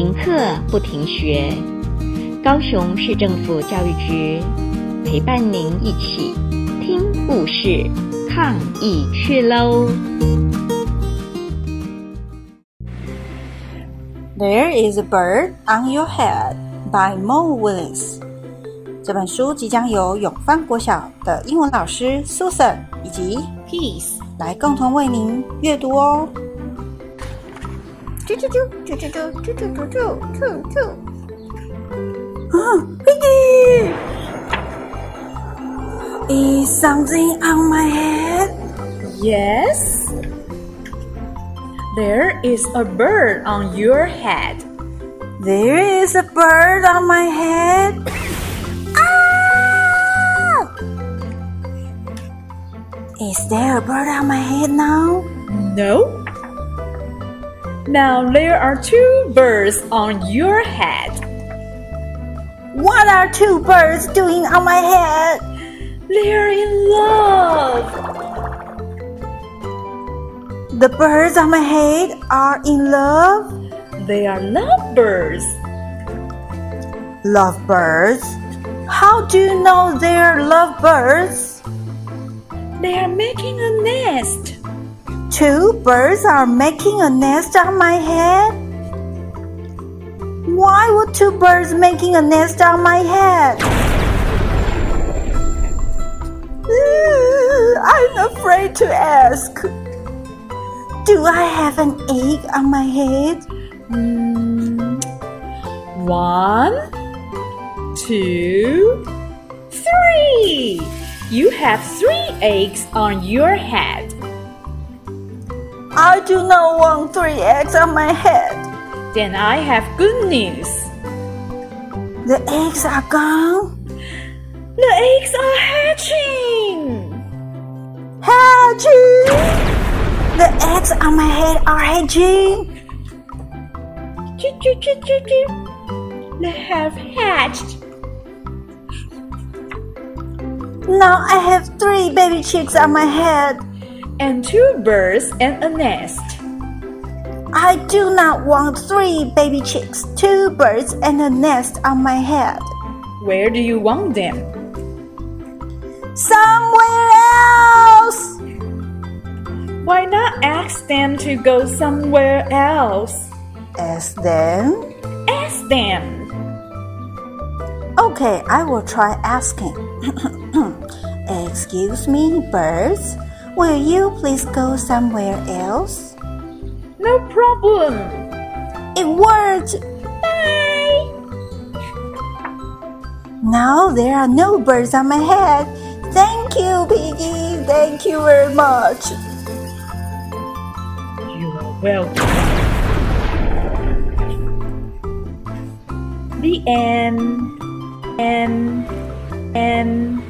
停课不停学，高雄市政府教育局陪伴您一起听故事、抗疫去喽！There is a bird on your head by Mo Willis。这本书即将由永芳国小的英文老师 Susan 以及 Peace 来共同为您阅读哦。，Piggie! Is something on my head? Yes. There is a bird on your head. There is a bird on my head. Ah! Is there a bird on my head now? No. Now there are two birds on your head. What are two birds doing on my head? They are in love. The birds on my head are in love. They are lovebirds. Lovebirds? How do you know they're lovebirds? They are making a nest. Two birds are making a nest on my head. Why would two birds making a nest on my head? I'm afraid to ask. Do I have an egg on my head? Mm, one, two, three. You have three eggs on your head. I do not want three eggs on my head. Then I have good news. The eggs are gone. The eggs are hatching. Hatching. The eggs on my head are hatching. They have hatched. Now I have three baby chicks on my head and two birds and a nest. I do not want three baby chicks, two birds, and a nest on my head. Where do you want them? Somewhere else! Why not ask them to go somewhere else? Ask them? Ask them. Okay, I will try asking. Excuse me, birds. Will you please go somewhere else? No problem. It worked. Bye. Now there are no birds on my head. Thank you, Piggie. Thank you very much. You are welcome. The end. End. End.